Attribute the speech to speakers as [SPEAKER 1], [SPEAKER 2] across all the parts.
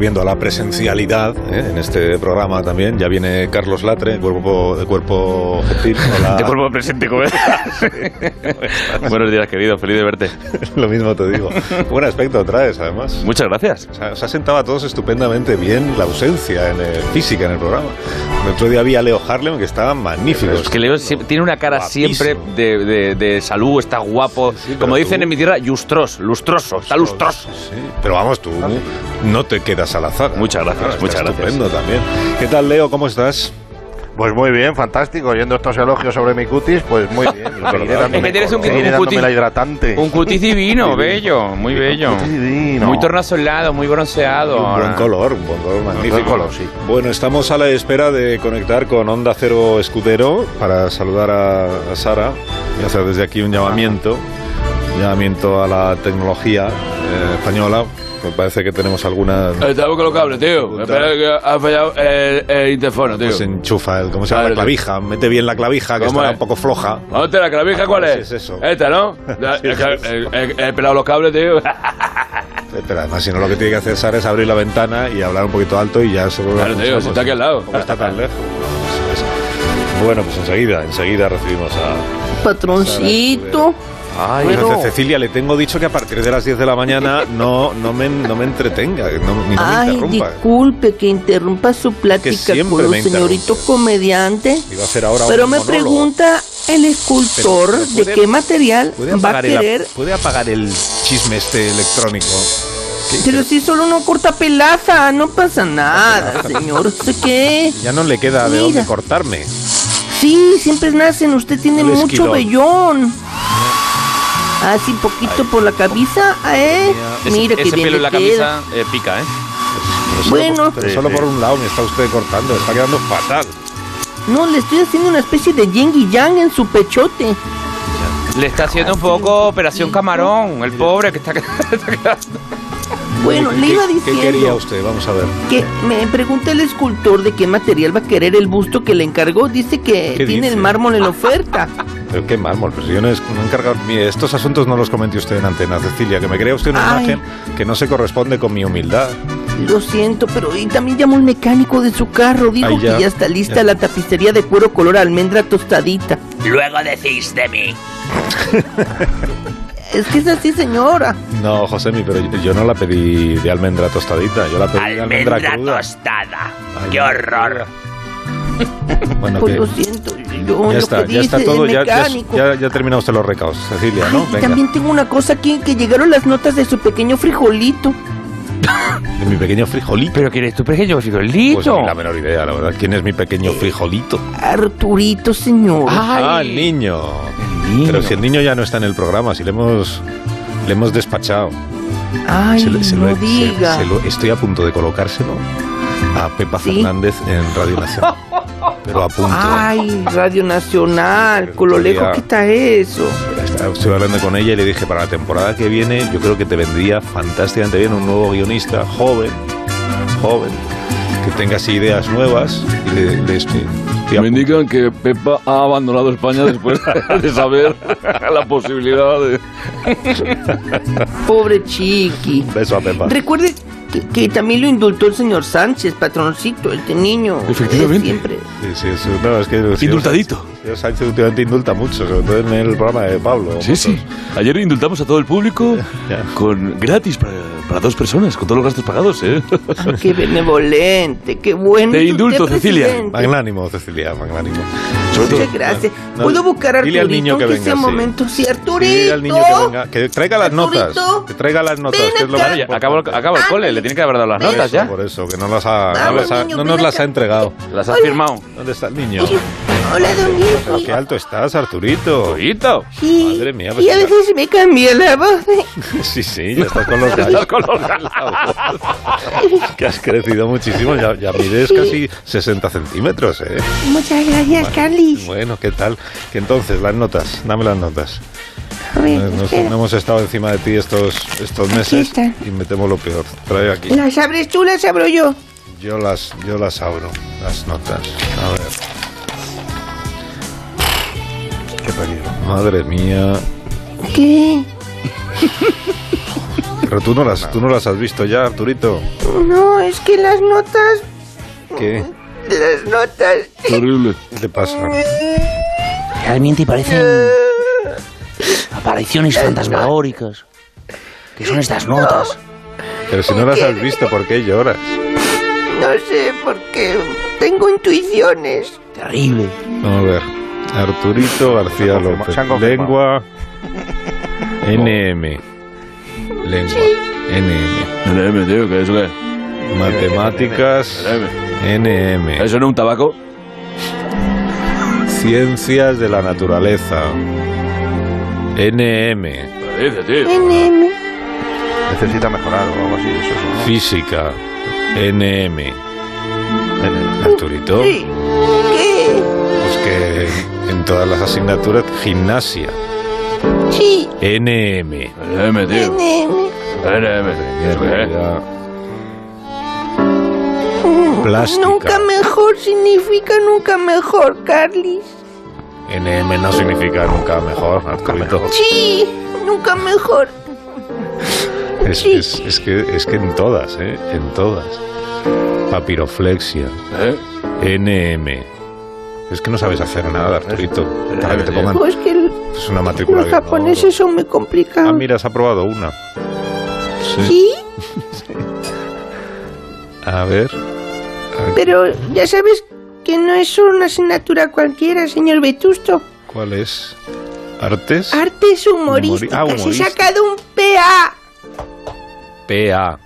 [SPEAKER 1] volviendo a la presencialidad ¿eh? en este programa también. Ya viene Carlos Latre, de cuerpo, de cuerpo gentil. Hola.
[SPEAKER 2] De cuerpo presente, ¿cómo es? Buenos días, querido. Feliz de verte.
[SPEAKER 1] Lo mismo te digo. Buen aspecto traes, además.
[SPEAKER 2] Muchas gracias.
[SPEAKER 1] O sea, se ha sentado a todos estupendamente bien la ausencia en el- física en el programa. El otro día había a Leo Harlem que estaba magnífico.
[SPEAKER 2] Es que Leo tiene una cara
[SPEAKER 1] Guapísimo.
[SPEAKER 2] siempre de, de- de salud, está guapo.
[SPEAKER 1] Sí, pero
[SPEAKER 2] Como dicen
[SPEAKER 1] tú-
[SPEAKER 2] en mi tierra, lustros, lustroso, está lustroso.
[SPEAKER 1] Sí, pero vamos, tú no te quedas al azar.
[SPEAKER 2] Muchas gracias,
[SPEAKER 1] está
[SPEAKER 2] muchas gracias.
[SPEAKER 1] Estupendo también. ¿Qué tal, Leo? ¿Cómo estás?
[SPEAKER 3] Pues muy bien, fantástico. Oyendo estos elogios sobre mi cutis, pues muy bien. Y
[SPEAKER 1] Es
[SPEAKER 2] que tienes un- un cutis-
[SPEAKER 3] la hidratante.
[SPEAKER 2] Un cutis divino, bello, muy bello.
[SPEAKER 3] cutis divino.
[SPEAKER 2] Muy tornasolado, muy bronceado.
[SPEAKER 1] Un buen color, un buen color magnífico.
[SPEAKER 3] buen color, sí.
[SPEAKER 1] Bueno, estamos a la espera de conectar con Onda Cero Escudero para saludar a, a Sara y hacer desde aquí un llamamiento, un llamamiento a la tecnología eh, española. Me parece que tenemos alguna...
[SPEAKER 4] Estamos con los cables, tío. Espera que ha fallado el, el interfono, tío.
[SPEAKER 1] Pues enchufa, el, ¿cómo se llama? La clavija. Mete bien la clavija, que
[SPEAKER 4] ¿Cómo
[SPEAKER 1] está
[SPEAKER 4] es?
[SPEAKER 1] un poco floja.
[SPEAKER 4] ¿Dónde la clavija cuál
[SPEAKER 1] Sí,
[SPEAKER 4] es?
[SPEAKER 1] es eso.
[SPEAKER 4] Esta, ¿no?
[SPEAKER 1] Sí,
[SPEAKER 4] eh, eh, He pelado los cables, tío.
[SPEAKER 1] Eh, Pero además, si no, lo que tiene que hacer Sara es abrir la ventana y hablar un poquito alto y ya solo...
[SPEAKER 4] Claro, tío, si está aquí al lado.
[SPEAKER 1] Como está tan lejos. Bueno, pues enseguida, enseguida recibimos a...
[SPEAKER 5] Patroncito.
[SPEAKER 2] Ay,
[SPEAKER 5] Bueno.
[SPEAKER 1] Entonces, Cecilia, le tengo dicho que a partir de las 10 de la mañana no, no, me, no me entretenga, que no, ni no me
[SPEAKER 5] Ay,
[SPEAKER 1] interrumpa.
[SPEAKER 5] disculpe que interrumpa su plática
[SPEAKER 1] siempre
[SPEAKER 5] con
[SPEAKER 1] me
[SPEAKER 5] los señorito
[SPEAKER 1] interrumpe.
[SPEAKER 5] comediante.
[SPEAKER 1] Iba a hacer ahora
[SPEAKER 5] Pero
[SPEAKER 1] un
[SPEAKER 5] me
[SPEAKER 1] monólogo.
[SPEAKER 5] pregunta el escultor
[SPEAKER 1] Pero- pero
[SPEAKER 5] de
[SPEAKER 1] puede-
[SPEAKER 5] qué material
[SPEAKER 1] ¿Puede
[SPEAKER 5] va a
[SPEAKER 1] apagar, el,
[SPEAKER 5] querer.
[SPEAKER 1] ¿Puede apagar el chisme este electrónico? ¿Qué-
[SPEAKER 5] Pero si solo no corta pelaza, no pasa nada, señor. ¿Usted qué?
[SPEAKER 1] Ya no le queda de
[SPEAKER 5] Mira.
[SPEAKER 1] dónde cortarme.
[SPEAKER 5] Sí, siempre nacen. Usted tiene
[SPEAKER 1] El
[SPEAKER 5] mucho
[SPEAKER 1] esquilón.
[SPEAKER 5] vellón. Así poquito por la cabeza, ¿eh?
[SPEAKER 2] ese,
[SPEAKER 5] Mira que
[SPEAKER 2] ese
[SPEAKER 5] bien
[SPEAKER 2] pelo en la
[SPEAKER 5] queda.
[SPEAKER 2] camisa eh, pica, ¿eh?
[SPEAKER 1] Pero solo
[SPEAKER 5] Bueno.
[SPEAKER 1] por- pero solo por un lado me está usted cortando, está quedando fatal.
[SPEAKER 5] No, le estoy haciendo una especie de yin y yang en su pechote.
[SPEAKER 2] Le está haciendo un poco operación camarón, el pobre que está, está quedando.
[SPEAKER 5] Bueno, le
[SPEAKER 1] ¿Qué-
[SPEAKER 5] iba
[SPEAKER 1] ¿Qué
[SPEAKER 5] diciendo
[SPEAKER 1] quería usted? Vamos a ver.
[SPEAKER 5] que me pregunta el escultor de qué material va a querer el busto que le encargó. Dice que
[SPEAKER 1] ¿Qué
[SPEAKER 5] tiene
[SPEAKER 1] dice?
[SPEAKER 5] el mármol en oferta.
[SPEAKER 1] Pero qué mármol, pero si yo no, he- encargado. Mire, estos asuntos no los comente usted en antena, Cecilia, que me crea usted una
[SPEAKER 5] Ay.
[SPEAKER 1] imagen que no se corresponde con mi humildad.
[SPEAKER 5] Lo siento, pero y también llamó el mecánico de su carro. Dijo
[SPEAKER 1] Ay, ya.
[SPEAKER 5] que ya está lista
[SPEAKER 1] Ya.
[SPEAKER 5] la tapicería de cuero color almendra tostadita.
[SPEAKER 6] Luego decís de mí.
[SPEAKER 5] Es que es así, señora.
[SPEAKER 1] No, Josemi, pero yo, yo no la pedí de almendra tostadita, yo la pedí de almendra
[SPEAKER 6] Almendra
[SPEAKER 1] cruda.
[SPEAKER 6] tostada.
[SPEAKER 1] Ay,
[SPEAKER 6] ¡Qué horror!
[SPEAKER 1] Bueno,
[SPEAKER 5] Pues
[SPEAKER 1] que
[SPEAKER 5] lo siento, yo
[SPEAKER 1] ya
[SPEAKER 5] lo
[SPEAKER 1] está,
[SPEAKER 5] que
[SPEAKER 1] ya está todo,
[SPEAKER 5] el
[SPEAKER 1] ya, ya, ya, ya termina usted los recaos, Cecilia,
[SPEAKER 5] Ay,
[SPEAKER 1] ¿no?
[SPEAKER 5] y
[SPEAKER 1] Venga,
[SPEAKER 5] también tengo una cosa aquí, que llegaron las notas de su pequeño frijolito.
[SPEAKER 1] de mi pequeño frijolito.
[SPEAKER 2] Pero ¿quién es tu pequeño
[SPEAKER 1] Pues
[SPEAKER 2] frijolito?
[SPEAKER 1] ni la menor idea, la verdad. ¿Quién es mi pequeño frijolito?
[SPEAKER 5] Arturito, señor.
[SPEAKER 1] Ah, el niño.
[SPEAKER 2] niño.
[SPEAKER 1] Pero si el niño ya no está en el programa, si le hemos, le hemos despachado.
[SPEAKER 5] Ay,
[SPEAKER 1] Se lo- se lo
[SPEAKER 5] no
[SPEAKER 1] se-
[SPEAKER 5] diga.
[SPEAKER 1] se lo- estoy a punto de colocárselo a Pepa
[SPEAKER 5] ¿Sí?
[SPEAKER 1] Fernández en Radio Nacional. Pero a punto.
[SPEAKER 5] Ay, Radio Nacional, con lo
[SPEAKER 1] Quería-
[SPEAKER 5] lejos que está eso.
[SPEAKER 1] Estuve hablando con ella y le dije, para la temporada que viene, yo creo que te vendría fantásticamente bien un nuevo guionista, joven, joven, que tenga así ideas nuevas y le, le estoy- estoy a
[SPEAKER 4] Me indican que Pepa ha abandonado España después de saber la posibilidad de...
[SPEAKER 5] Pobre chiqui.
[SPEAKER 1] Beso a Pepa.
[SPEAKER 5] Recuerde que, que también lo indultó el señor Sánchez, patroncito, este niño.
[SPEAKER 4] Efectivamente.
[SPEAKER 5] siempre.
[SPEAKER 1] Sí, sí, eso- no, es que el
[SPEAKER 4] Indultadito.
[SPEAKER 1] Señor Sánchez últimamente indulta mucho, sobre todo en el programa de Pablo.
[SPEAKER 4] Sí, sí. Ayer indultamos a todo el público con gratis para, para dos personas, con todos los gastos pagados, ¿eh?
[SPEAKER 5] Ay, qué benevolente, qué bueno.
[SPEAKER 4] Te
[SPEAKER 5] es
[SPEAKER 4] indulto, Cecilia.
[SPEAKER 1] Magnánimo, Cecilia, magnánimo.
[SPEAKER 5] Muchas gracias.
[SPEAKER 1] No,
[SPEAKER 5] ¿Puedo buscar a
[SPEAKER 1] dile al
[SPEAKER 5] Arturito
[SPEAKER 1] niño que venga,
[SPEAKER 5] sea un
[SPEAKER 1] sí.
[SPEAKER 5] momento? Sí, Arturito.
[SPEAKER 1] Dile al niño que venga, que traiga las notas.
[SPEAKER 5] Arturito.
[SPEAKER 1] Que traiga las notas, que es lo más
[SPEAKER 2] acabo, acabo el cole, le tiene que haber dado las notas ya.
[SPEAKER 1] Por eso, que no, las ha, no,
[SPEAKER 5] Vamos,
[SPEAKER 1] las ha-
[SPEAKER 5] niño,
[SPEAKER 1] no nos las
[SPEAKER 5] acá.
[SPEAKER 1] ha entregado.
[SPEAKER 2] Las has
[SPEAKER 5] Hola.
[SPEAKER 2] firmado.
[SPEAKER 1] ¿Dónde está el niño?
[SPEAKER 5] Hola, don Diego.
[SPEAKER 1] Qué alto estás, Arturito.
[SPEAKER 2] Arturito.
[SPEAKER 5] Sí.
[SPEAKER 1] Madre mía, pues
[SPEAKER 5] y a
[SPEAKER 1] ya-
[SPEAKER 5] veces me cambia la voz.
[SPEAKER 1] Sí, sí, ya estás con los gallos.
[SPEAKER 2] Con los galos.
[SPEAKER 1] que has crecido muchísimo, ya, ya mides casi 60 centímetros, ¿eh?
[SPEAKER 5] Muchas gracias, Carlis.
[SPEAKER 1] Bueno, ¿qué tal? Que entonces, las notas, dame las notas.
[SPEAKER 5] Ver,
[SPEAKER 1] No, no-
[SPEAKER 5] espera.
[SPEAKER 1] no hemos estado encima de ti estos, estos meses y me temo lo peor. Trae aquí.
[SPEAKER 5] ¿Las abres tú, las abro yo?
[SPEAKER 1] Yo las, yo las abro, las notas. A ver.
[SPEAKER 3] Qué peligro.
[SPEAKER 1] Madre mía.
[SPEAKER 5] ¿Qué?
[SPEAKER 1] Pero tú no las, tú no las has visto ya, Arturito.
[SPEAKER 5] No, es que las notas...
[SPEAKER 1] ¿Qué?
[SPEAKER 5] Las notas...
[SPEAKER 4] Horrible.
[SPEAKER 1] ¿Qué te pasa?
[SPEAKER 6] Realmente parecen apariciones fantasmagóricas. ¿Qué son estas notas?
[SPEAKER 1] Pero si no las has visto, ¿por qué lloras?
[SPEAKER 5] No sé, porque tengo intuiciones.
[SPEAKER 6] Terrible.
[SPEAKER 1] Vamos a ver. Arturito García López. Lengua. NM. Lengua. NM.
[SPEAKER 4] NM, tío, ¿qué es eso qué?
[SPEAKER 1] Matemáticas.
[SPEAKER 4] NM.
[SPEAKER 1] NM.
[SPEAKER 4] ¿Eso no es un tabaco?
[SPEAKER 1] Ciencias de la naturaleza. NM.
[SPEAKER 4] ¿Qué dice, tío?
[SPEAKER 5] NM.
[SPEAKER 3] Necesita mejorar o algo así. Eso, eso.
[SPEAKER 1] Física. NM. Arturito.
[SPEAKER 5] Sí. ¿Qué?
[SPEAKER 1] Pues que en todas las asignaturas, gimnasia.
[SPEAKER 5] Sí.
[SPEAKER 1] NM.
[SPEAKER 4] NM, tío.
[SPEAKER 5] NM.
[SPEAKER 4] NM.
[SPEAKER 1] Realidad. Plástica.
[SPEAKER 5] Nunca mejor significa nunca mejor, Carlis.
[SPEAKER 1] NM no significa nunca mejor, Arturito.
[SPEAKER 5] Sí, nunca mejor.
[SPEAKER 1] Es, es- es que, es que en todas, ¿eh? En todas. Papiroflexia.
[SPEAKER 4] ¿Eh?
[SPEAKER 1] NM. Es que no sabes hacer nada, Arturito. Para que te pongan.
[SPEAKER 5] Pues que el-
[SPEAKER 1] Es una matrícula
[SPEAKER 5] los japoneses son muy
[SPEAKER 1] Ah,
[SPEAKER 5] complicados.
[SPEAKER 1] mira, has aprobado una. Sí.
[SPEAKER 5] Sí,
[SPEAKER 1] A ver. Aquí.
[SPEAKER 5] pero ya sabes que no es solo una asignatura cualquiera, señor Vetusto.
[SPEAKER 1] ¿Cuál es? ¿Artes?
[SPEAKER 5] Artes humorísticas.
[SPEAKER 1] Ah,
[SPEAKER 5] He
[SPEAKER 1] humorística.
[SPEAKER 5] sacado un PA.
[SPEAKER 1] PA.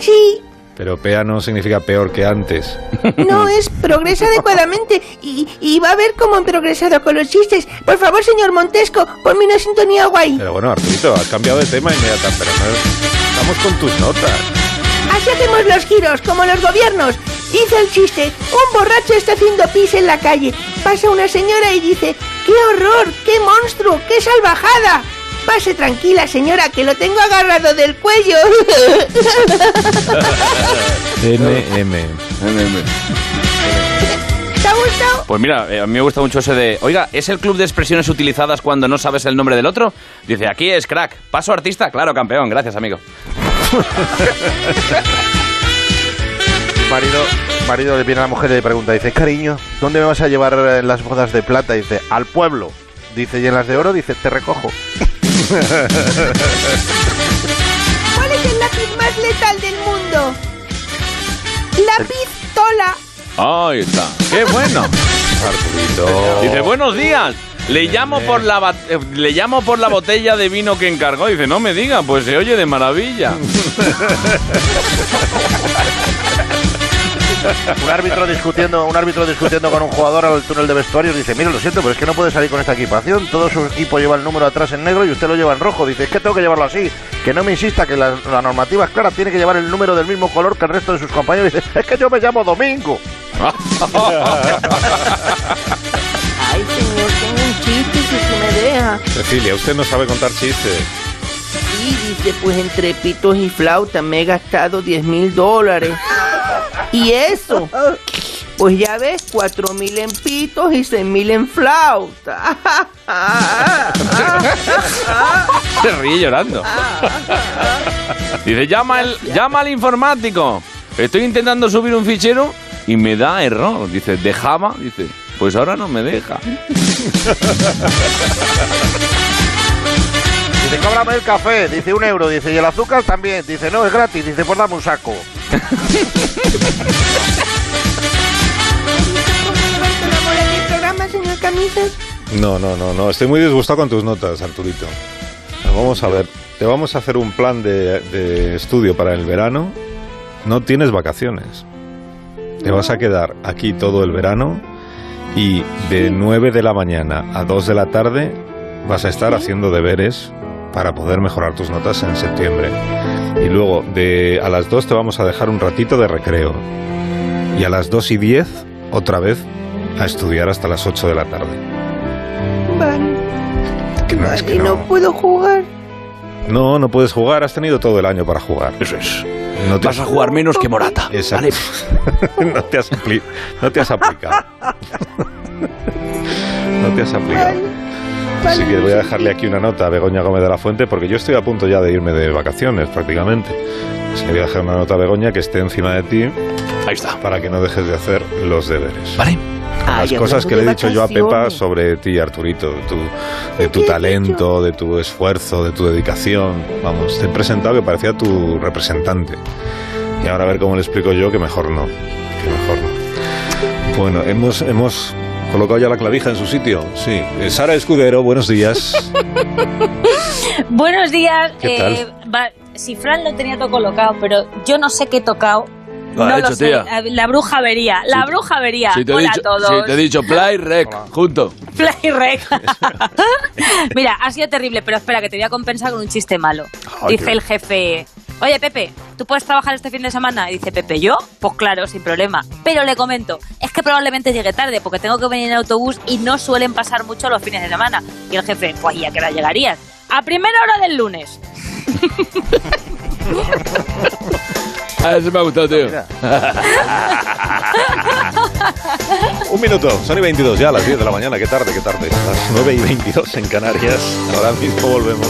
[SPEAKER 5] Sí,
[SPEAKER 1] Pero PA no significa peor que antes.
[SPEAKER 5] no es progresa adecuadamente. Y, y va a ver cómo han progresado con los chistes. Por favor, señor Montesco, ponme una sintonía guay.
[SPEAKER 1] Pero bueno, Arturito, has cambiado de tema inmediatamente. Pero no, estamos con tus notas.
[SPEAKER 5] Así hacemos los giros, como los gobiernos. Hizo el chiste. Un borracho está haciendo pis en la calle. Pasa una señora y dice, ¡qué horror! ¡Qué monstruo! ¡Qué salvajada! Pase tranquila, señora, que lo tengo agarrado del cuello.
[SPEAKER 1] NM.
[SPEAKER 4] NM.
[SPEAKER 5] ¿Te ha gustado?
[SPEAKER 2] Pues mira, eh, a mí me gusta mucho ese de... Oiga, ¿es el club de expresiones utilizadas cuando no sabes el nombre del otro? Dice, aquí es crack. ¿Paso artista? Claro, campeón. Gracias, amigo.
[SPEAKER 3] marido, marido le viene a la mujer y le pregunta, dice, cariño, ¿dónde me vas a llevar en las bodas de plata? Dice, al pueblo. Dice, y en las de oro, dice, te recojo.
[SPEAKER 5] ¿Cuál es el lápiz más letal del mundo? La pistola.
[SPEAKER 4] Ahí está. ¡Qué bueno!
[SPEAKER 1] Arturito.
[SPEAKER 4] Dice, buenos días. Le llamo por la eh, le llamo por la botella de vino que encargó. Dice, no me diga, pues se oye de maravilla.
[SPEAKER 3] Un árbitro discutiendo, un árbitro discutiendo con un jugador al túnel de vestuarios dice, mire, lo siento, pero es que no puede salir con esta equipación. Todo su equipo lleva el número atrás en negro y usted lo lleva en rojo. Dice, es que tengo que llevarlo así. Que no me insista que la, la normativa es clara, tiene que llevar el número del mismo color que el resto de sus compañeros. Dice, es que yo me llamo Domingo.
[SPEAKER 5] Ay, señor, tengo un chiste si se me deja.
[SPEAKER 1] Cecilia, usted no sabe contar chistes.
[SPEAKER 5] Sí, dice, pues entre pitos y flauta me he gastado 10 mil dólares. ¿Y eso? Pues ya ves, 4 mil en pitos y 6 mil en flauta.
[SPEAKER 2] Se ríe llorando. Dice, llama, el, llama al informático. Estoy intentando subir un fichero y me da error. Dice, ¿de Java? Dice, pues ahora no me deja.
[SPEAKER 3] Dice, cóbrame el café. Dice, un euro. Dice, y el azúcar también. Dice, no, es gratis. Dice, pues dame un saco.
[SPEAKER 1] No, no, no, no. Estoy muy disgustado con tus notas, Arturito. Vamos a ver. Te vamos a hacer un plan de, de estudio para el verano. No tienes vacaciones. Te vas a quedar aquí todo el verano y de 9 de la mañana a 2 de la tarde vas a estar haciendo deberes para poder mejorar tus notas en septiembre. Y luego de a las 2 te vamos a dejar un ratito de recreo. Y a las 2 y 10 otra vez a estudiar hasta las 8 de la tarde.
[SPEAKER 5] Vale,
[SPEAKER 1] Que no, es
[SPEAKER 5] vale,
[SPEAKER 1] que
[SPEAKER 5] no
[SPEAKER 1] no.
[SPEAKER 5] puedo jugar.
[SPEAKER 1] No, no puedes jugar, has tenido todo el año para jugar.
[SPEAKER 4] Eso es.
[SPEAKER 1] No te
[SPEAKER 2] Vas a jugar menos que Morata.
[SPEAKER 1] Exacto. no, te has no te has aplicado. no te has aplicado. Así que voy a dejarle aquí una nota a Begoña Gómez de la Fuente porque yo estoy a punto ya de irme de vacaciones prácticamente. Así que voy a dejar una nota a Begoña que esté encima de ti
[SPEAKER 2] Ahí está.
[SPEAKER 1] para que no dejes de hacer los deberes.
[SPEAKER 2] Vale.
[SPEAKER 1] Las
[SPEAKER 5] Ay,
[SPEAKER 1] cosas que le he dicho yo a Pepa sobre ti, Arturito, de tu, de tu
[SPEAKER 5] ¿Qué he
[SPEAKER 1] talento, de tu esfuerzo, de tu dedicación. Vamos, te he presentado que parecía tu representante. Y ahora a ver cómo le explico yo que mejor no. Que mejor no. Bueno, hemos, hemos colocado ya la clavija en su sitio. Sí. Eh, Sara Escudero, buenos días.
[SPEAKER 7] Buenos días.
[SPEAKER 1] ¿Qué tal?
[SPEAKER 7] eh, va- si Fran lo tenía todo colocado, pero yo no sé qué he tocado.
[SPEAKER 2] Lo
[SPEAKER 7] no
[SPEAKER 2] hecho,
[SPEAKER 7] lo sé.
[SPEAKER 2] tía.
[SPEAKER 7] La bruja vería. La bruja vería.
[SPEAKER 2] Si te, he
[SPEAKER 7] Hola
[SPEAKER 2] dicho,
[SPEAKER 7] a todos.
[SPEAKER 2] si te he dicho play, rec, junto.
[SPEAKER 7] Play rec. Mira, ha sido terrible, pero espera, que te voy a compensar con un chiste malo.
[SPEAKER 1] Ay,
[SPEAKER 7] dice el jefe. Oye, Pepe, ¿tú puedes trabajar este fin de semana? Y dice Pepe, ¿yo? Pues claro, sin problema. Pero le comento, es que probablemente llegue tarde porque tengo que venir en autobús y no suelen pasar mucho los fines de semana. Y el jefe, pues ¿y a qué hora llegarías? A primera hora del lunes.
[SPEAKER 2] Ah, ese me ha gustado, tío.
[SPEAKER 1] Un minuto, son y 22 ya a las 10 de la mañana. Qué tarde, qué tarde. Las 9 y 22 en Canarias. Ahora mismo volvemos.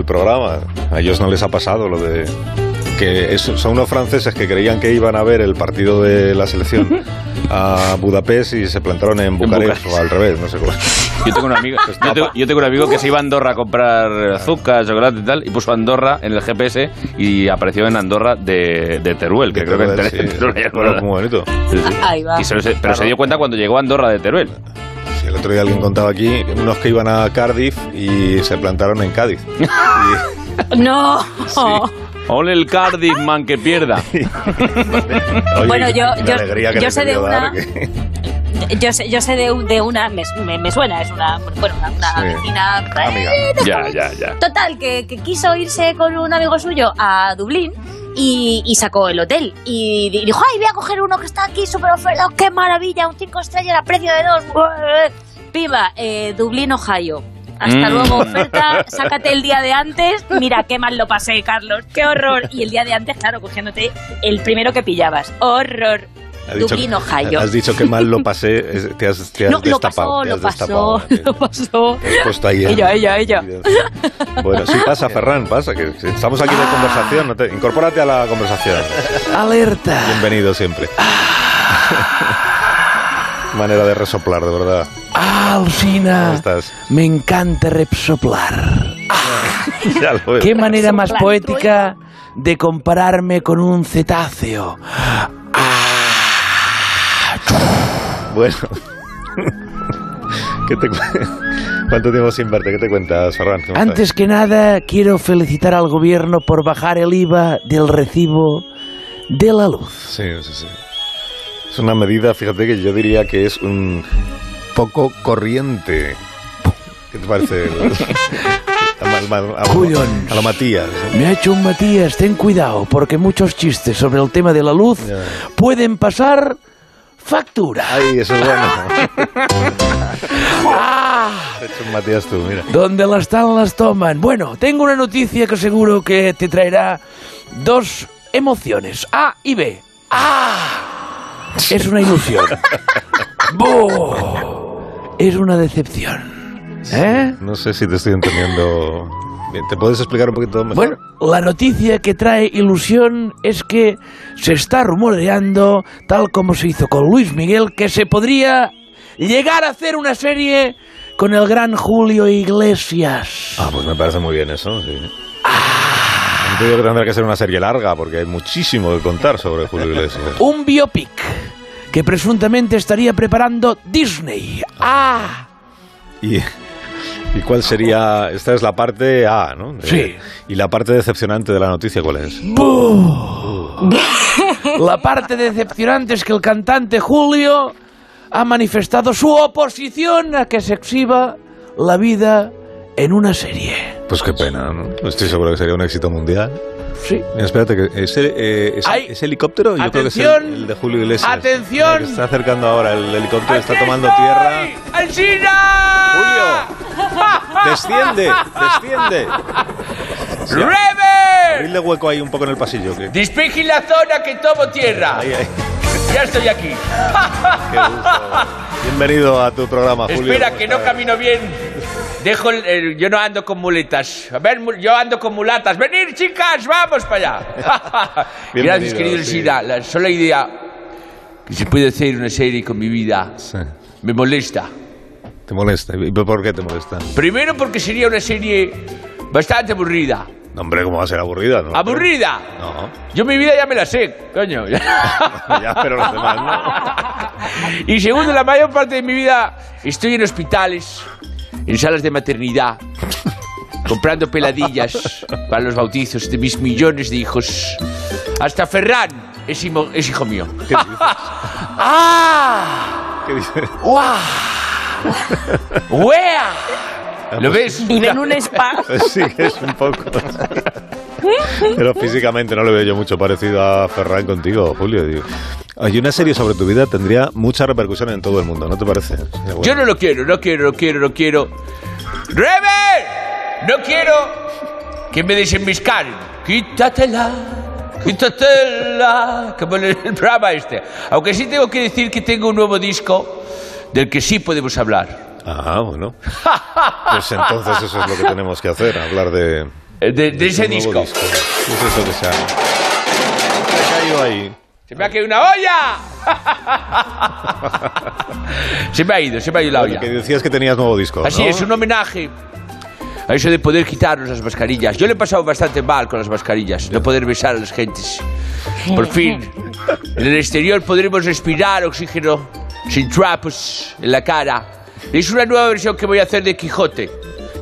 [SPEAKER 1] Del programa. A ellos no les ha pasado lo de que es- son unos franceses que creían que iban a ver el partido de la selección a Budapest y se plantaron en Bucarest,
[SPEAKER 2] Bucarest.
[SPEAKER 1] o al revés, no sé cómo.
[SPEAKER 2] Yo tengo un amigo, yo tengo, yo tengo un amigo que se iba a Andorra a comprar azúcar, chocolate y tal, y puso Andorra en el GPS y apareció en Andorra de, de Teruel, que creo que en
[SPEAKER 1] Sí,
[SPEAKER 2] Teruel
[SPEAKER 1] muy bonito.
[SPEAKER 2] Sí, sí.
[SPEAKER 7] Ahí va.
[SPEAKER 2] Y se- se- pero se dio cuenta cuando llegó a Andorra de Teruel.
[SPEAKER 1] Sí, el otro día alguien contaba aquí unos que iban a Cardiff y se plantaron en Cádiz. Y-
[SPEAKER 7] No.
[SPEAKER 2] Ole el Cardiff, man, que pierda.
[SPEAKER 1] Oye,
[SPEAKER 7] Bueno, yo- yo- yo sé de una-
[SPEAKER 1] que-
[SPEAKER 7] Yo sé, yo sé de, un- de una, me, me- me suena, es una, bueno, una, una
[SPEAKER 1] Sí.
[SPEAKER 7] vecina.
[SPEAKER 1] Amiga.
[SPEAKER 2] Ya, ya, ya.
[SPEAKER 7] Total, que, que quiso irse con un amigo suyo a Dublín y, y sacó el hotel. Y di- dijo, ay, voy a coger uno que está aquí súper ofertado, qué maravilla, un 5 estrellas a precio de dos. Piba, eh, Dublín, Ohio. Hasta
[SPEAKER 2] Mm.
[SPEAKER 7] luego, oferta, sácate el día de antes. Mira, qué mal lo pasé, Carlos, qué horror. Y el día de antes, claro, cogiéndote el primero que pillabas. Horror. Dublín, Ohio.
[SPEAKER 1] Has dicho que mal lo pasé, te has, te has
[SPEAKER 7] No, lo
[SPEAKER 1] destapado.
[SPEAKER 7] pasó,
[SPEAKER 1] te
[SPEAKER 7] lo pasó,
[SPEAKER 1] destapado.
[SPEAKER 7] lo pasó.
[SPEAKER 1] Te has puesto ahí en
[SPEAKER 7] Ella, ella, ella.
[SPEAKER 1] Bueno, sí pasa, Ferran, pasa, que estamos aquí de conversación. no te- incorpórate a la conversación.
[SPEAKER 6] Alerta.
[SPEAKER 1] Bienvenido siempre. Manera de resoplar, de verdad.
[SPEAKER 6] Ah,
[SPEAKER 1] ¿Cómo
[SPEAKER 6] Alcina.
[SPEAKER 1] estás?
[SPEAKER 6] Me encanta repsoplar.
[SPEAKER 1] Ya lo veo.
[SPEAKER 6] Qué manera más poética de compararme con un cetáceo.
[SPEAKER 1] Bueno. ¿Qué te cu- ¿Cuánto tiempo sin verte? ¿Qué te cuentas, Ferran? ¿Cómo
[SPEAKER 6] Antes que nada, quiero felicitar al gobierno por bajar el IVA del recibo de la luz.
[SPEAKER 1] Sí, sí, sí. Es una medida, fíjate que yo diría que es un poco corriente. ¿Qué te parece? a, a- a- a-
[SPEAKER 6] Cuyón.
[SPEAKER 1] a lo Matías.
[SPEAKER 6] Me ha hecho un Matías, ten cuidado, porque muchos chistes sobre el tema de la luz pueden pasar factura.
[SPEAKER 1] Ay, eso es bueno.
[SPEAKER 6] ¡Ah!
[SPEAKER 1] Hecho un Matías tú, mira.
[SPEAKER 6] Donde las están las toman. Bueno, tengo una noticia que seguro que te traerá dos emociones, A y B. ¡Ah! Es una ilusión. ¡Bo! Es una decepción. ¿Eh?
[SPEAKER 1] No sé si te estoy entendiendo. ¿Te puedes explicar un poquito mejor?
[SPEAKER 6] Bueno, la noticia que trae ilusión es que se está rumoreando, tal como se hizo con Luis Miguel, que se podría llegar a hacer una serie con el gran Julio Iglesias.
[SPEAKER 1] Ah, pues me parece muy bien eso, sí. No te digo que tendrá que ser una serie larga, porque hay muchísimo que contar sobre Julio Iglesias.
[SPEAKER 6] Un biopic que presuntamente estaría preparando Disney. ¡Ah!
[SPEAKER 1] ¿Y, ¿Y cuál sería? Esta es la parte A, ¿no? De-
[SPEAKER 6] Sí.
[SPEAKER 1] ¿Y la parte decepcionante de la noticia cuál es?
[SPEAKER 6] La parte decepcionante es que el cantante Julio ha manifestado su oposición a que se exhiba la vida en una serie.
[SPEAKER 1] Pues qué pena, ¿no? Estoy seguro que sería un éxito mundial.
[SPEAKER 6] Sí.
[SPEAKER 1] Mira, espérate, que ese, eh, ese-
[SPEAKER 6] Ay.
[SPEAKER 1] ese helicóptero, yo creo que es el,
[SPEAKER 6] Atención.
[SPEAKER 1] el de Julio Iglesias.
[SPEAKER 6] Atención.
[SPEAKER 1] Que se está acercando ahora, el helicóptero está
[SPEAKER 6] ¡Aquí
[SPEAKER 1] tomando
[SPEAKER 6] estoy!
[SPEAKER 1] tierra.
[SPEAKER 6] ¡Alsina!
[SPEAKER 1] ¡Julio! ¡Desciende! ¡Desciende!
[SPEAKER 6] ¡Rever!
[SPEAKER 1] Abrirle hueco ahí un poco en el pasillo. Que...
[SPEAKER 6] Despeje la zona que tomo tierra.
[SPEAKER 1] Ahí, ahí.
[SPEAKER 6] Ya estoy aquí.
[SPEAKER 1] Qué gusto. Bienvenido a tu programa, Julio.
[SPEAKER 6] Espera,
[SPEAKER 1] ¿Cómo
[SPEAKER 6] que no camino bien. Dejo el, el- yo no ando con muletas. A ver, yo ando con mulatas. Venid, chicas, vamos para allá. Gracias, querido
[SPEAKER 1] sí.
[SPEAKER 6] Sira. La sola idea que se puede hacer una serie con mi vida
[SPEAKER 1] Sí.
[SPEAKER 6] me molesta.
[SPEAKER 1] ¿Te molesta? ¿Y por qué te molesta?
[SPEAKER 6] Primero porque sería una serie bastante aburrida.
[SPEAKER 1] No, hombre, ¿cómo va a ser aburrida? No,
[SPEAKER 6] ¡Aburrida!
[SPEAKER 1] No.
[SPEAKER 6] Yo mi vida ya me la sé, coño.
[SPEAKER 1] ya, pero los demás no.
[SPEAKER 6] Y segundo, la mayor parte de mi vida estoy en hospitales, en salas de maternidad, comprando peladillas para los bautizos de mis millones de hijos. Hasta Ferran es, es hijo mío.
[SPEAKER 1] ¿Qué dices?
[SPEAKER 6] ¡Ah!
[SPEAKER 1] ¿Qué dices?
[SPEAKER 6] ¡Guau! ¡Wea! ¿Lo ves?
[SPEAKER 7] Vive en un spa.
[SPEAKER 1] Sí, es un poco. Pero físicamente no le veo yo mucho parecido a Ferran contigo, Julio. Digo. Hay una serie sobre tu vida tendría mucha repercusión en todo el mundo, ¿no te parece? Bueno.
[SPEAKER 6] Yo no lo quiero, no quiero, no quiero, no quiero. ¡Rever! No quiero que me desenmiscaren. Quítatela, quítatela. Como en el programa este. Aunque sí tengo que decir que tengo un nuevo disco del que sí podemos hablar.
[SPEAKER 1] Ah, bueno. Pues entonces eso es lo que tenemos que hacer, hablar de,
[SPEAKER 6] Eh, De, de ese
[SPEAKER 1] tu nuevo
[SPEAKER 6] disco.
[SPEAKER 1] disco. ¿Qué es eso que se ha, se ha caído ahí?
[SPEAKER 6] ¡Se me ha caído una olla! se me ha ido, se me ha ido la olla.
[SPEAKER 1] Que decías que tenías nuevo disco.
[SPEAKER 6] Así
[SPEAKER 1] ¿no?
[SPEAKER 6] es, un homenaje a eso de poder quitarnos las mascarillas. Yo le he pasado bastante mal con las mascarillas, no poder besar a las gentes. Por fin, en el exterior podremos respirar oxígeno sin trapos en la cara. Es una nueva versión que voy a hacer de Quijote.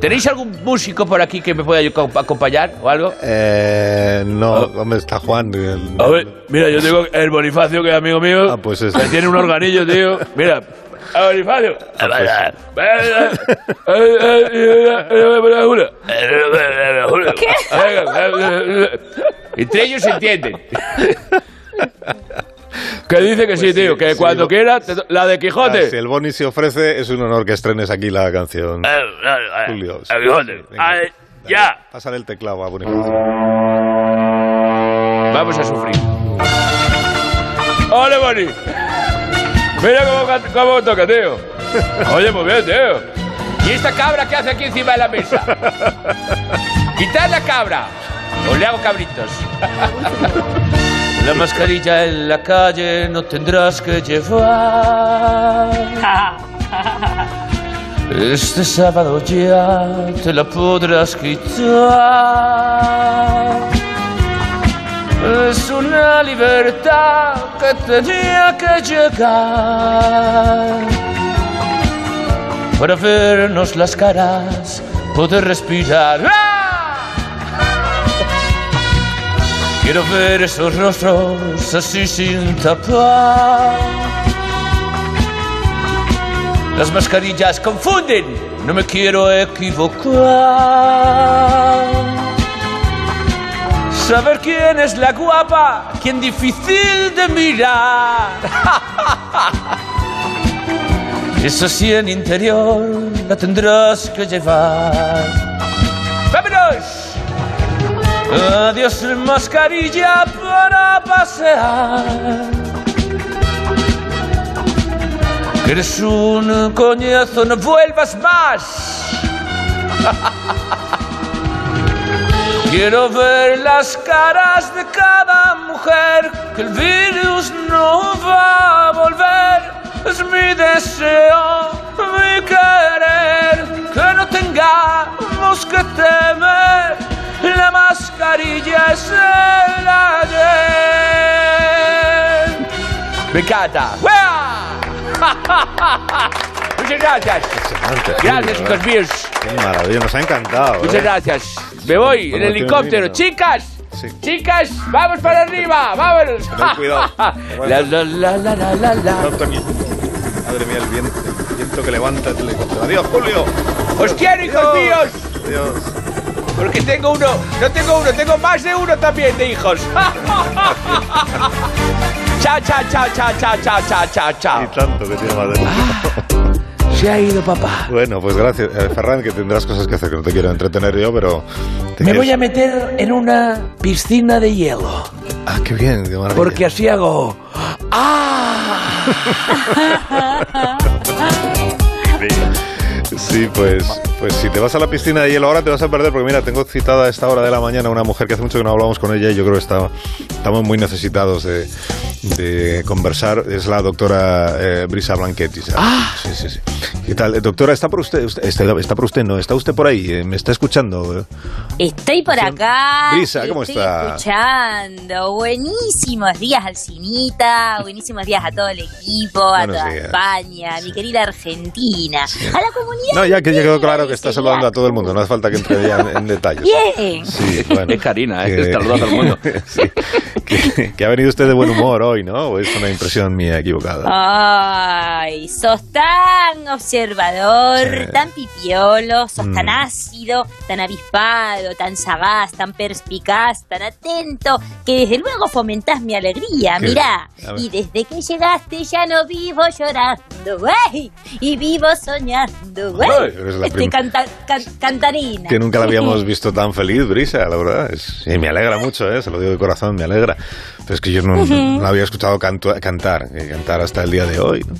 [SPEAKER 6] ¿Tenéis algún músico por aquí que me pueda acompañar o algo?
[SPEAKER 1] Eh, no, ¿dónde está Juan? El-
[SPEAKER 6] A ver, mira, yo tengo el Bonifacio, que es amigo mío.
[SPEAKER 1] Ah, pues es-
[SPEAKER 6] que tiene un organillo, tío. Mira, a Bonifacio. Entre ellos se entienden. Que dice que sí,
[SPEAKER 1] Pues sí,
[SPEAKER 6] tío, que
[SPEAKER 1] sí,
[SPEAKER 6] cuando
[SPEAKER 1] lo-
[SPEAKER 6] quiera, te la de
[SPEAKER 1] Ah,
[SPEAKER 6] Quijote.
[SPEAKER 1] si el Boni se ofrece, es un honor que estrenes aquí la canción. Julio.
[SPEAKER 6] Quijote.
[SPEAKER 1] Venga,
[SPEAKER 6] Ay,
[SPEAKER 1] dale.
[SPEAKER 6] ya.
[SPEAKER 1] Pásale el teclado a Bonifacio.
[SPEAKER 6] Vamos a sufrir. ¡Ole, Boni! Mira cómo, toca, tío. Oye, muy bien, tío. ¿Y esta cabra qué hace aquí encima de la mesa? ¡Quitad la cabra! O le hago cabritos. La mascarilla en la calle no tendrás que llevar. Este sábado ya te la podrás quitar. Es una libertad que tenía que llegar para vernos las caras, poder respirar. Quiero ver esos rostros así sin tapar. Las mascarillas confunden, no me quiero equivocar. Saber quién es la guapa, quién difícil de mirar. Eso sí en interior la tendrás que llevar. ¡Vámonos! Adiós mascarilla para pasear. Eres un coñazo, no vuelvas más. Quiero ver las caras de cada mujer, que el virus no va a volver. Es mi deseo, mi querer, que no tengamos que temer. La mascarilla es el ayer. Me encanta. Muchas gracias. Gracias, hijos míos.
[SPEAKER 1] Qué maravilla, nos ha encantado.
[SPEAKER 6] Muchas
[SPEAKER 1] ¿eh?
[SPEAKER 6] gracias. Me voy en helicóptero. Chicas,
[SPEAKER 1] Sí.
[SPEAKER 6] chicas, vamos para arriba, vámonos.
[SPEAKER 1] Ten cuidado.
[SPEAKER 6] La, la, la, la, la, la.
[SPEAKER 1] Madre mía, el viento, el viento que levanta el helicóptero. Adiós, Julio.
[SPEAKER 6] Os quiero, hijos míos.
[SPEAKER 1] Adiós.
[SPEAKER 4] Porque tengo uno, no tengo uno, tengo más de uno también de hijos. chao, chao, chao, chao, chao, chao, chao, chao, chao.
[SPEAKER 1] Y tanto que tiene de uno.
[SPEAKER 6] Se ha ido papá.
[SPEAKER 1] Bueno, pues gracias, eh, Ferran, que tendrás cosas que hacer, que no te quiero entretener yo, pero... te
[SPEAKER 6] Me
[SPEAKER 1] quiero-
[SPEAKER 6] voy a meter en una piscina de hielo.
[SPEAKER 1] Ah, qué bien, qué maravilla.
[SPEAKER 6] Porque así hago. ¡Ah!
[SPEAKER 1] Sí, pues, pues si te vas a la piscina de hielo ahora te vas a perder, porque mira, tengo citada a esta hora de la mañana una mujer que hace mucho que no hablamos con ella y yo creo que está, estamos muy necesitados de, de conversar. Es la doctora eh, Brisa Blanchetti. ¿sabes?
[SPEAKER 6] Ah.
[SPEAKER 1] Sí, sí, sí. ¿Qué tal? Eh, Doctora, ¿está por usted? usted- está, está por usted? ¿No? ¿Está usted por ahí? Eh, ¿Me está escuchando?
[SPEAKER 7] Estoy por acá.
[SPEAKER 1] Brisa, ¿cómo
[SPEAKER 7] estoy
[SPEAKER 1] está?
[SPEAKER 7] escuchando. Buenísimos días al Cinita, buenísimos días a todo el equipo, a
[SPEAKER 1] Buenos
[SPEAKER 7] toda
[SPEAKER 1] días.
[SPEAKER 7] España, a mi querida Argentina, a la comunidad.
[SPEAKER 1] No, ya que ya quedó claro que está saludando a todo el mundo, no hace falta que entre ya en, en detalles.
[SPEAKER 7] Bien.
[SPEAKER 1] Sí, bueno.
[SPEAKER 2] Es Karina, ¿eh?
[SPEAKER 1] Que-
[SPEAKER 2] Que saluda a todo el mundo.
[SPEAKER 1] Sí, que, que ha venido usted de buen humor hoy, ¿no? ¿O es una impresión mía equivocada?
[SPEAKER 7] Ay, sos tan observador,
[SPEAKER 1] Sí.
[SPEAKER 7] tan pipiolo, sos
[SPEAKER 1] Mm.
[SPEAKER 7] tan ácido, tan avispado, tan sagaz, tan perspicaz, tan atento, que desde luego fomentás mi alegría,
[SPEAKER 1] ¿Qué?
[SPEAKER 7] mirá. Y desde que llegaste ya no vivo llorando, güey, y vivo soñando, güey. Este
[SPEAKER 1] prim-
[SPEAKER 7] canta, can- cantarina.
[SPEAKER 1] Que nunca la habíamos visto tan feliz, Brisa, la verdad. Es, y me alegra mucho, ¿eh? se lo digo de corazón, me alegra. Pero es que yo no, había escuchado cantar, eh, cantar hasta el día de hoy. ¿no?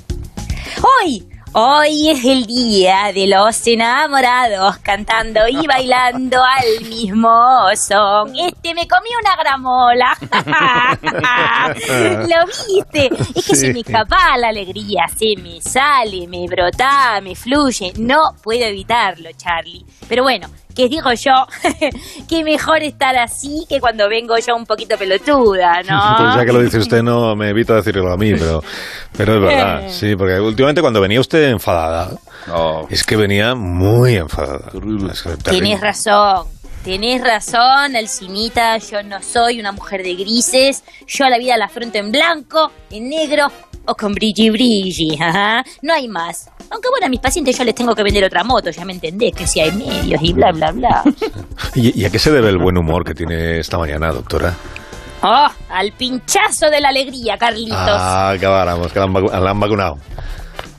[SPEAKER 7] Hoy, hoy es el día de los enamorados cantando y bailando al mismo son. Este me comí una gramola. ¿Lo viste? Es que
[SPEAKER 1] Sí.
[SPEAKER 7] se me escapa la alegría, se me sale, me brota, me fluye. No puedo evitarlo, Charlie. Pero bueno, ¿qué digo yo? que mejor estar así que cuando vengo yo un poquito pelotuda, ¿no?
[SPEAKER 1] Pues ya que lo dice usted, no me evito decirlo a mí, pero, pero es verdad, sí, porque últimamente cuando venía usted enfadada,
[SPEAKER 2] Oh,
[SPEAKER 1] es que venía muy enfadada. Que.
[SPEAKER 7] Tienes razón. Tenés razón, Alcinita, yo no soy una mujer de grises, yo la vida la afronto en blanco, en negro o con brilli brilli, ajá. no hay más. Aunque bueno, a mis pacientes yo les tengo que vender otra moto, ya me entendés, que si hay medios y bla, bla, bla.
[SPEAKER 1] ¿Y, y a qué se debe el buen humor que tiene esta mañana, doctora?
[SPEAKER 7] Oh, al pinchazo de la alegría, Carlitos.
[SPEAKER 1] Ah, acabáramos, que la han, vacu- la han vacunado.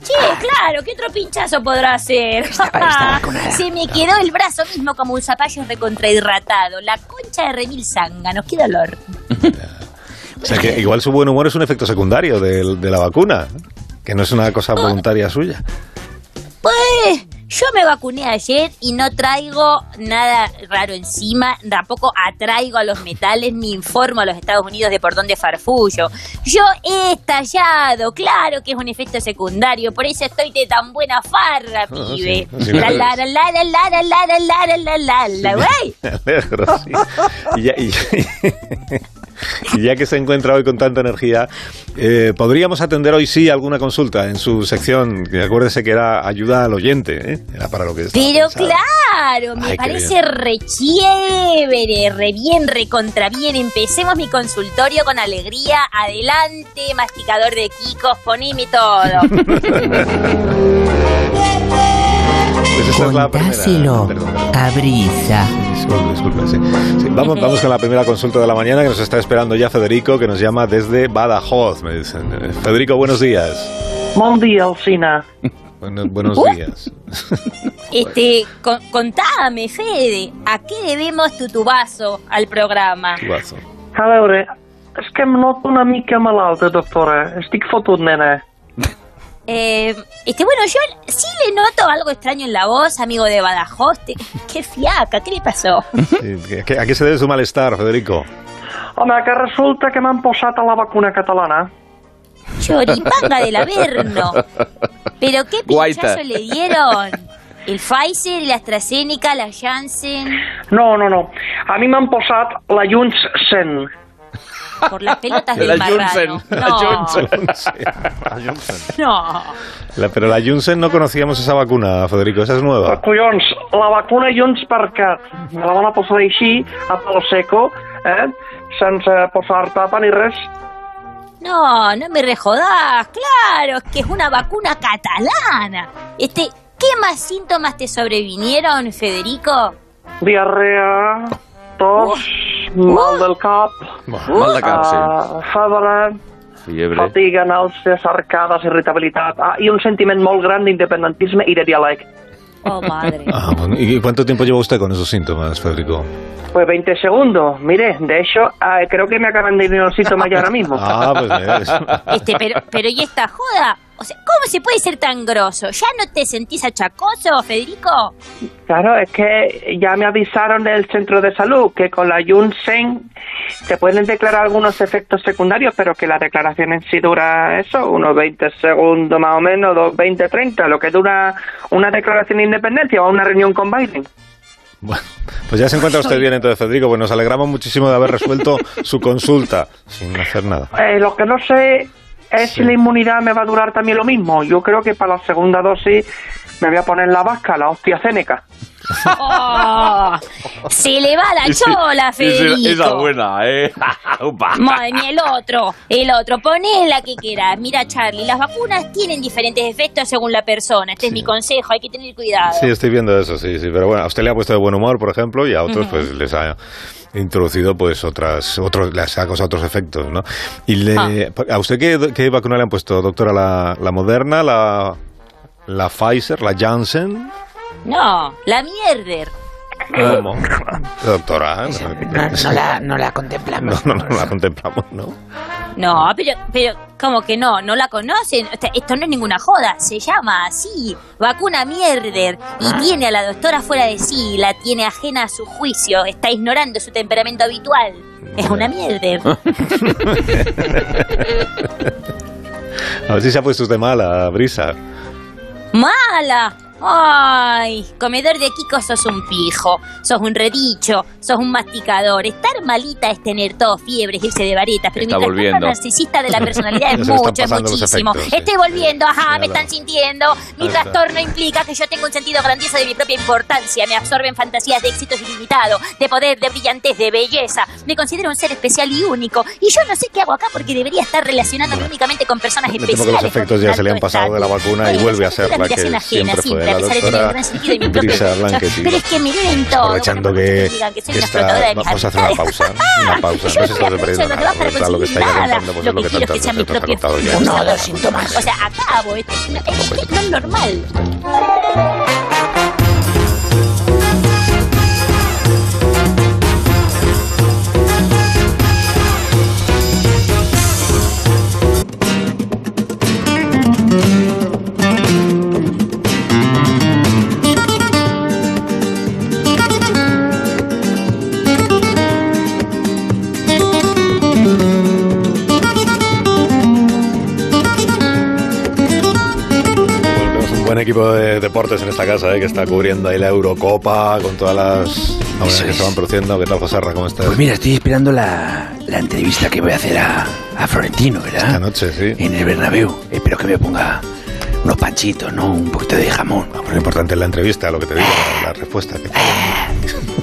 [SPEAKER 7] Che, claro, ¿qué otro pinchazo podrá hacer? Se me quedó el brazo mismo como un zapallo recontrahidratado. La concha de remil zánganos, qué dolor.
[SPEAKER 1] O sea que igual su buen humor es un efecto secundario del- de, la vacuna, que no es una cosa voluntaria suya.
[SPEAKER 7] Pues yo me vacuné ayer y no traigo nada raro encima, tampoco atraigo a los metales ni informo a los Estados Unidos de por dónde farfullo. Yo he estallado, claro que es un efecto secundario, por eso estoy de tan buena farra, pibe. La la la la la la la la la la la la
[SPEAKER 1] Y ya, que se encuentra hoy con tanta energía, eh, podríamos atender hoy sí alguna consulta en su sección, que acuérdese que era ayuda al oyente, ¿eh? era para lo que
[SPEAKER 7] Pero claro, me
[SPEAKER 1] Ay,
[SPEAKER 7] parece re chévere, re bien, re contra bien. Empecemos mi consultorio con alegría. Adelante, masticador de Kikos, poneme todo.
[SPEAKER 1] Esta es la primera-
[SPEAKER 8] Contáselo
[SPEAKER 1] perdón.
[SPEAKER 8] a Brisa.
[SPEAKER 1] Disculpe, disculpe, sí. Sí, vamos, vamos con la primera consulta de la mañana que nos está esperando ya Federico, que nos llama desde Badajoz, me dicen. Eh, Federico, buenos días.
[SPEAKER 9] Buen día, Alcina.
[SPEAKER 1] Bueno, buenos días.
[SPEAKER 7] Este, con- contame, Fede, ¿a qué debemos tu tubazo al programa?
[SPEAKER 1] Tu bazo.
[SPEAKER 9] A veure, és que em noto una mica malalta, doctora. Estic fotut, nena.
[SPEAKER 7] Eh, este, bueno, yo sí le noto algo extraño en la voz, amigo de Badajoz. Te- qué fiaca, ¿qué le pasó?
[SPEAKER 1] Sí, ¿a qué- ¿A qué se debe su malestar, Federico?
[SPEAKER 9] Home, que resulta que m'han posat a la vacuna catalana.
[SPEAKER 7] Choripanga del Averno. ¿Pero qué pinchazo le dieron? ¿El Pfizer, la AstraZeneca, la Janssen?
[SPEAKER 9] No, no, no. A mi m'han posat la Junts-Sen.
[SPEAKER 7] Por las pelotas
[SPEAKER 2] La
[SPEAKER 7] del marrano.
[SPEAKER 2] Junsen, la
[SPEAKER 7] No,
[SPEAKER 2] Junsen.
[SPEAKER 7] no.
[SPEAKER 1] La- pero la Junsen no conocíamos esa vacuna, Federico, esa es nueva.
[SPEAKER 9] Collons, la vacuna Junts perquè me la van a posar així, a palo seco, eh? sense posar tapa ni res.
[SPEAKER 7] No, no me rejodas. Claro, es que es una vacuna catalana. Este, ¿qué más síntomas te sobrevinieron, Federico?
[SPEAKER 9] diarrea, tos, mal del cap,
[SPEAKER 2] Mal de cap, sí.
[SPEAKER 9] ah, febre,
[SPEAKER 2] Fiebre.
[SPEAKER 9] fatiga, nàusees, arcades, irritabilitat ah, i un sentiment molt gran d'independentisme i de diàleg.
[SPEAKER 7] Oh, madre.
[SPEAKER 1] Ah, ¿Y cuánto tiempo lleva usted con esos síntomas, Federico?
[SPEAKER 9] Pues 20 segundos. Mire, de hecho, ah, creo que me acaban de ir los síntomas ya ahora mismo.
[SPEAKER 1] Ah, pues es-
[SPEAKER 7] Este, pero, pero ¿y esta joda? O sea, ¿cómo se puede ser tan grosso? ¿Ya no te sentís achacoso, Federico?
[SPEAKER 9] Claro, es que ya me avisaron del centro de salud que con la Yunsen se pueden declarar algunos efectos secundarios, pero que la declaración en sí dura eso, unos 20 segundos más o menos, dos, 20, 30, lo que dura una declaración de independencia o una reunión con Biden.
[SPEAKER 1] Bueno, pues ya se encuentra usted bien entonces, Federico. Pues nos alegramos muchísimo de haber resuelto su consulta sin hacer nada.
[SPEAKER 9] Eh, lo que no sé es
[SPEAKER 1] Sí.
[SPEAKER 9] si la inmunidad me va a durar también lo mismo. Yo creo que para la segunda dosis me voy a poner la vasca, la hostia cénica.
[SPEAKER 7] Oh, se le va la chola,
[SPEAKER 2] Esa-
[SPEAKER 7] Federico.
[SPEAKER 2] Esa buena, ¿eh?
[SPEAKER 7] Madre mía, el otro, el otro, poné la que quieras. Mira, Charlie, las vacunas tienen diferentes efectos según la persona. Este es mi consejo, hay que tener cuidado.
[SPEAKER 1] Sí, estoy viendo eso, sí, sí. Pero bueno, a usted le ha puesto de buen humor, por ejemplo, y a otros pues les ha introducido pues otras, otros, les ha causado otros efectos, ¿no? Y le,
[SPEAKER 7] Ah.
[SPEAKER 1] ¿A usted qué, qué vacuna le han puesto, doctora? ¿La, la Moderna, la, la Pfizer, la Janssen?
[SPEAKER 7] No, la mierder.
[SPEAKER 1] ¿Cómo? Doctora,
[SPEAKER 6] No, no la, no la contemplamos.
[SPEAKER 1] no, no, no la contemplamos, ¿no?
[SPEAKER 7] No, pero, pero, ¿cómo que no? ¿No la conocen? O sea, esto no es ninguna joda, se llama así, vacuna mierder. Y tiene a la doctora fuera de sí, la tiene ajena a su juicio, está ignorando su temperamento habitual. Es una mierder.
[SPEAKER 1] A ver si se ha puesto usted mala, Brisa.
[SPEAKER 7] ¡Mala! ¡Ay! Comedor de Kiko sos un pijo, sos un redicho, sos un masticador. Estar malita es tener todo fiebres, irse de varetas, pero
[SPEAKER 2] Está
[SPEAKER 7] mientras
[SPEAKER 2] volviendo.
[SPEAKER 7] tanto narcisista de la personalidad es mucho, es muchísimo.
[SPEAKER 1] efectos, sí.
[SPEAKER 7] Estoy volviendo, ajá, me están sintiendo. Mi
[SPEAKER 1] Ahí está.
[SPEAKER 7] trastorno implica que yo tengo un sentido grandioso de mi propia importancia. Me absorben fantasías de éxitos ilimitado, de poder, de brillantez, de belleza. Me considero un ser especial y único. Y yo no sé qué hago acá porque debería estar relacionándome únicamente con personas
[SPEAKER 1] Me temo
[SPEAKER 7] especiales.
[SPEAKER 1] que los efectos ya se le han pasado de la vacuna y vuelve a ser la que siempre fue, la doctora Brisa.
[SPEAKER 7] Pero es que me ven todo.
[SPEAKER 1] Aprovechando que, está, vamos a hacer una pausa, una pausa. No se está
[SPEAKER 7] haciendo
[SPEAKER 1] nada,
[SPEAKER 7] lo que
[SPEAKER 1] lo está contando pues
[SPEAKER 7] Lo
[SPEAKER 1] es lo
[SPEAKER 7] que
[SPEAKER 1] tantas veces nos ha
[SPEAKER 7] propios
[SPEAKER 1] contado ya.
[SPEAKER 6] Uno o dos síntomas.
[SPEAKER 7] O sea, acabo. Es que no es normal.
[SPEAKER 1] Equipo de deportes en esta casa, ¿eh? que está cubriendo ahí la Eurocopa con todas las novedades que se van produciendo. ¿Qué tal, José Arra? ¿Cómo estás?
[SPEAKER 6] Pues mira, estoy esperando la, la entrevista que voy a hacer a, a Florentino,
[SPEAKER 1] Esta
[SPEAKER 6] ¿verdad?
[SPEAKER 1] noche, sí.
[SPEAKER 6] En el Bernabéu. Espero que me ponga unos panchitos, ¿no? Un poquito de jamón.
[SPEAKER 1] Lo importante es la entrevista, lo que te digo, la, la respuesta. Que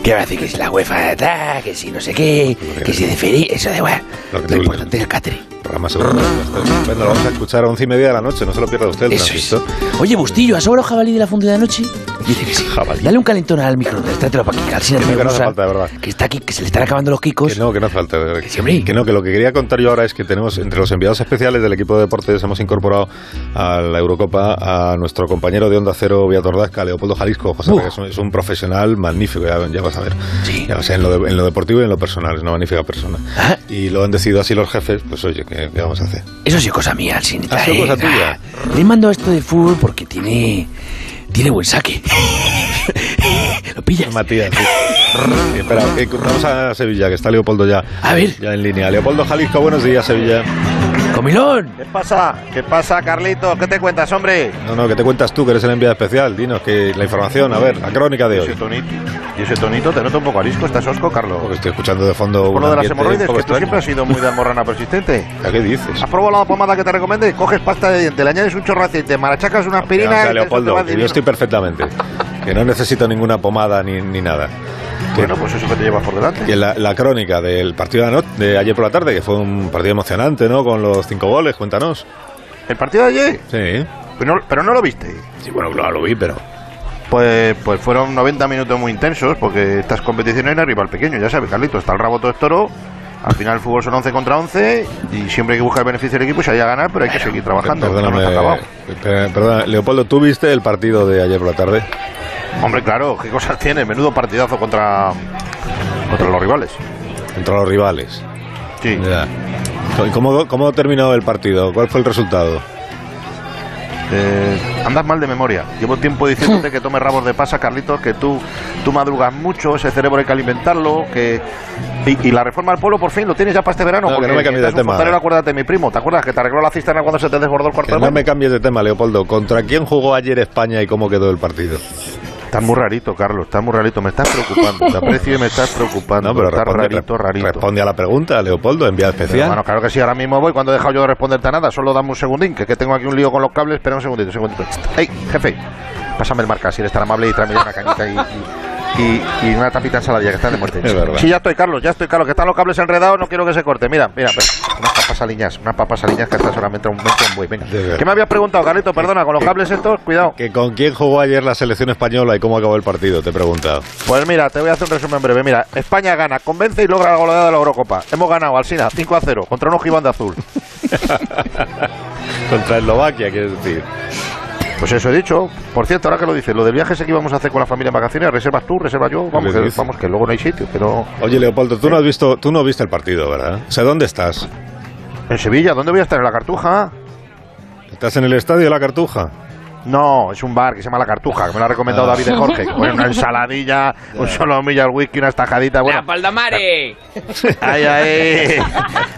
[SPEAKER 6] ¿Qué va a decir? Que si la UEFA que si no sé qué, que si de feria, eso da igual.
[SPEAKER 1] Lo
[SPEAKER 6] Lo
[SPEAKER 1] te-
[SPEAKER 6] importante es el catering.
[SPEAKER 1] Programa seguro. Estupendo, lo vamos a escuchar a once y media de la noche, no se lo pierda usted,
[SPEAKER 6] Eso es. Oye, Bustillo, ¿has sobrado jabalí de la funda de anoche? Dice que sí.
[SPEAKER 1] Jabalí.
[SPEAKER 6] Dale un calentón al microondas, trátelo para aquí, Alcina
[SPEAKER 1] Que no, que falta, de verdad.
[SPEAKER 6] que está aquí, que se le están acabando los kikos.
[SPEAKER 1] Que no, que no hace falta. Que, que no, que lo que quería contar yo ahora es que tenemos entre los enviados especiales del equipo de deportes hemos incorporado a la Eurocopa a nuestro compañero de Onda Cero Viatordasca, Leopoldo Jalisco. José,
[SPEAKER 6] Uh.
[SPEAKER 1] que es un, es un profesional magnífico, ya, ya vas a ver.
[SPEAKER 6] Sí.
[SPEAKER 1] Ya vas a ver, en lo, de- en lo deportivo y en lo personal, es una magnífica persona.
[SPEAKER 6] Ah.
[SPEAKER 1] Y lo han decidido así los jefes, pues oye, ¿qué, qué vamos a hacer?
[SPEAKER 6] Eso sí, cosa mía.
[SPEAKER 1] ¿Ha sido
[SPEAKER 6] eh.
[SPEAKER 1] cosa tuya?
[SPEAKER 6] Ah, Le mando esto de fútbol porque tiene. Tiene buen saque. ¿Lo pillas?
[SPEAKER 1] Matías, sí. Sí, espera, vamos a Sevilla, que está Leopoldo ya,
[SPEAKER 6] A ver.
[SPEAKER 1] ya en línea. Leopoldo Jalisco, buenos días, Sevilla.
[SPEAKER 6] ¡Comilón!
[SPEAKER 3] ¿Qué pasa? ¿Qué pasa, Carlitos? ¿Qué te cuentas, hombre?
[SPEAKER 1] No, no, que te cuentas tú, que eres el enviado especial. Dinos que la información, a ver, la crónica de
[SPEAKER 3] ¿Y
[SPEAKER 1] hoy.
[SPEAKER 3] ¿Y ese tonito te noto un poco arisco? ¿Estás osco, Carlos?
[SPEAKER 1] Porque estoy escuchando de fondo
[SPEAKER 3] Por
[SPEAKER 1] un
[SPEAKER 3] lo de las hemorroides, que tú
[SPEAKER 1] extraño.
[SPEAKER 3] siempre has sido muy de almorrana persistente.
[SPEAKER 1] ¿A qué dices?
[SPEAKER 3] ¿Has probado la pomada que te recomendé? Coges pasta de diente, le añades un chorro de aceite, marachacas una aspirina... Y eso te
[SPEAKER 1] Leopoldo, que yo estoy perfectamente. Que no necesito ninguna pomada ni, ni nada.
[SPEAKER 3] Bueno, pues eso que te llevas por delante.
[SPEAKER 1] que la, la crónica del partido de, ano- de ayer por la tarde, que fue un partido emocionante, ¿no? Con los cinco goles, cuéntanos.
[SPEAKER 3] ¿El partido de ayer?
[SPEAKER 1] Sí.
[SPEAKER 3] Pero no, pero no lo viste.
[SPEAKER 1] Sí, bueno, claro, lo vi, pero...
[SPEAKER 3] Pues, pues fueron 90 minutos muy intensos, porque estas competiciones no hay rival pequeño, ya sabes, Carlito, está el rabo todo toro. Al final el fútbol son 11 contra 11 y siempre hay que buscar el beneficio del equipo y se haya ganar, pero hay que seguir trabajando. no.
[SPEAKER 1] Perdóname, per- perdona, Leopoldo, ¿tú viste el partido de ayer por la tarde?
[SPEAKER 3] Hombre, claro, qué cosas tiene, menudo partidazo contra, contra los rivales.
[SPEAKER 1] Contra los rivales.
[SPEAKER 3] Sí.
[SPEAKER 1] Ya. ¿Y ¿Cómo, ¿Cómo terminó el partido? ¿Cuál fue el resultado?
[SPEAKER 3] Eh, andas mal de memoria. Llevo tiempo diciéndote que tome rabos de pasa, Carlitos, que tú, tú madrugas mucho, ese cerebro hay que alimentarlo, que... Y, y la reforma del pueblo por fin lo tienes ya para este verano.
[SPEAKER 1] No, que
[SPEAKER 3] porque
[SPEAKER 1] no me cambies de tema.
[SPEAKER 3] fontanero, acuérdate de mi primo, ¿te acuerdas? Que te arregló la cisterna cuando se te desbordó el cuarto
[SPEAKER 1] Que no me cambies de tema, Leopoldo. ¿Contra quién jugó ayer España y cómo quedó el partido?
[SPEAKER 3] Estás muy rarito, Carlos, estás muy rarito, me estás preocupando. Te aprecio y me estás preocupando.
[SPEAKER 1] No, pero
[SPEAKER 3] estás
[SPEAKER 1] responde,
[SPEAKER 3] rarito, rarito.
[SPEAKER 1] responde a la pregunta, Leopoldo, envía especial.
[SPEAKER 3] bueno, claro que sí, ahora mismo voy. Cuando he dejado yo de responderte a nada, solo dame un segundín, que, es que tengo aquí un lío con los cables. Espera un segundito, un segundito. ¡Ey, jefe! Pásame el marca, si eres tan amable, y tráeme una cañita y, y, y- y una tapita ensaladilla, que están de muerte.
[SPEAKER 1] Es.
[SPEAKER 3] Sí, ya estoy, Carlos, ya estoy, Carlos, que están los cables enredados, no quiero que se corte. Mira, mira, espera, unas papas aliñas, unas papas aliñas que hasta solamente un momento en buey. Venga. ¿Qué me habías preguntado, Carlito? Perdona, con los cables estos, cuidado.
[SPEAKER 1] Que ¿Con quién jugó ayer la selección española y cómo acabó el partido? Te he preguntado.
[SPEAKER 3] Pues mira, te voy a hacer un resumen breve. Mira, España gana, convence y logra la goleada de la Eurocopa. Hemos ganado, Alsina, 5 a 0, contra unos gibán de azul.
[SPEAKER 1] Contra Eslovaquia, quieres decir.
[SPEAKER 3] Pues eso he dicho. Por cierto, ahora que lo dices, lo del viaje ese que íbamos a hacer con la familia en vacaciones, reservas tú, reserva yo, vamos, que, vamos, que luego no hay sitio, pero...
[SPEAKER 1] Oye, Leopoldo, tú no has visto, tú no viste el partido, ¿verdad? O sea, ¿dónde estás?
[SPEAKER 3] ¿En Sevilla? ¿Dónde voy a estar? ¿En la Cartuja?
[SPEAKER 1] ¿Estás en el estadio de la Cartuja?
[SPEAKER 3] No, es un bar que se llama La Cartuja, que me lo ha recomendado
[SPEAKER 1] Ah.
[SPEAKER 3] David de Jorge. que pone una ensaladilla, un solomillo al whisky, unas tajaditas, bueno...
[SPEAKER 4] Paldamare!
[SPEAKER 3] Ay, ay.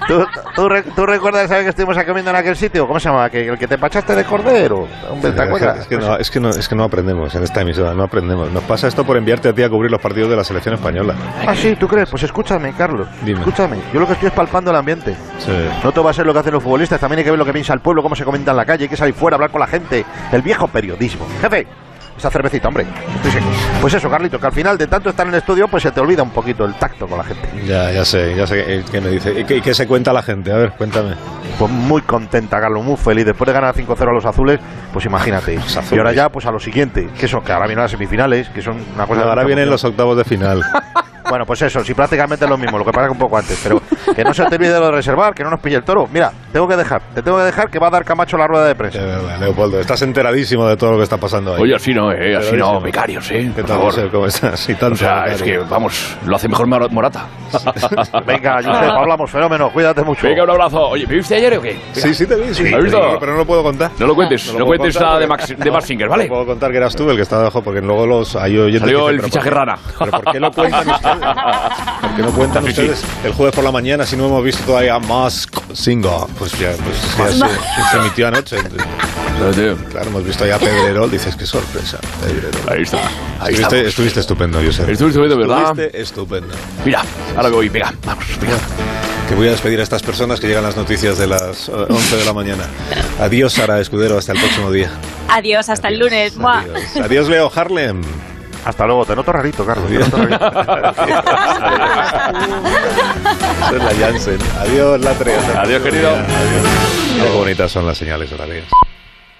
[SPEAKER 3] ¿Tú, tú, re- tú recuerdas, ¿sabes que estuvimos comiendo en aquel sitio? ¿Cómo se llama? ¿Que, ¿El que te empachaste de cordero? Hombre, ¿Te acuerdas?
[SPEAKER 1] Es que, no, es, que no, es que no aprendemos en esta emisora, no aprendemos. Nos pasa esto por enviarte a ti a cubrir los partidos de la selección española.
[SPEAKER 3] Ah, sí, ¿tú crees? Pues escúchame, Carlos.
[SPEAKER 1] Dime.
[SPEAKER 3] Escúchame. Yo lo que estoy es palpando el ambiente.
[SPEAKER 1] Sí.
[SPEAKER 3] No todo va a ser lo que hacen los futbolistas, también hay que ver lo que piensa el pueblo, cómo se comenta en la calle, hay que salir fuera, hablar con la gente. El viejo periodismo. Jefe, esa cervecita, hombre. Estoy seco. Pues eso, Carlito, que al final de tanto estar en el estudio, pues se te olvida un poquito el tacto con la gente.
[SPEAKER 1] Ya, ya sé, ya sé qué- me dice. ¿Y qué, se cuenta la gente? A ver, cuéntame.
[SPEAKER 3] Pues muy contenta, Carlos, muy feliz. Después de ganar 5-0 a los azules, pues imagínate.
[SPEAKER 1] azules.
[SPEAKER 3] Y ahora ya, pues a lo siguiente, que eso, que ahora vienen las semifinales, que son una cosa... de
[SPEAKER 1] Ahora vienen los octavos de final.
[SPEAKER 3] Bueno, pues eso, sí, prácticamente es lo mismo, lo que pasa que un poco antes. Pero que no se te olvide lo de reservar, que no nos pille el toro. Mira, tengo que dejar, te tengo que dejar que va a dar Camacho la rueda de
[SPEAKER 1] De
[SPEAKER 3] prensa.
[SPEAKER 1] verdad, Leopoldo, estás enteradísimo de todo lo que está pasando ahí.
[SPEAKER 4] Oye, así no, eh, así no, becarios, eh,
[SPEAKER 1] ¿Qué
[SPEAKER 4] por
[SPEAKER 1] tal,
[SPEAKER 4] favor.
[SPEAKER 1] José? ¿Cómo estás? Y tanto
[SPEAKER 4] O sea, es que, vamos, lo hace mejor Mor- Morata.
[SPEAKER 3] Venga, Josep, hablamos, fenómeno, cuídate mucho.
[SPEAKER 4] Venga, un abrazo. Oye, ¿me viste ayer o qué?
[SPEAKER 1] Sí, sí te vi, sí.
[SPEAKER 4] ¿Has visto?
[SPEAKER 1] Pero no lo puedo contar.
[SPEAKER 4] No lo cuentes, no,
[SPEAKER 1] lo puedo
[SPEAKER 4] cuentes
[SPEAKER 1] contar
[SPEAKER 4] la de, Max, de Maxinger, ¿vale?
[SPEAKER 1] No puedo contar que eras tú el que estaba abajo, porque luego los hay
[SPEAKER 4] Salió el
[SPEAKER 1] "¿Pero
[SPEAKER 4] fichaje rana".
[SPEAKER 1] ¿Pero por qué lo cuentan ustedes? ¿Por qué no cuentan
[SPEAKER 4] Sí, sí.
[SPEAKER 1] ustedes el jueves por la mañana si no hemos visto todavía Mask Singer? Pues ya, pues ya se, se emitió anoche. Claro, hemos visto ya Pedrerol, dices, qué sorpresa, Pedrerol.
[SPEAKER 4] Ahí está. Ahí
[SPEAKER 1] Estuviste, estuviste estupendo, Josep.
[SPEAKER 4] Estuve estupendo, ¿verdad?
[SPEAKER 1] Estuviste estupendo.
[SPEAKER 4] Mira, ahora voy, venga, vamos, venga.
[SPEAKER 1] Que voy a despedir a estas personas que llegan las noticias de las eh, 11 de la mañana. Adiós, Sara Escudero, hasta el próximo día.
[SPEAKER 7] Adiós, hasta el lunes.
[SPEAKER 1] Adiós, Adiós Leo Harlem.
[SPEAKER 3] Hasta luego, te noto rarito, Carlos. te noto rarito.
[SPEAKER 1] Esa es la Janssen. Adiós, el
[SPEAKER 4] Adiós, querido.
[SPEAKER 1] Adiós. Qué bonitas son las señales horarias.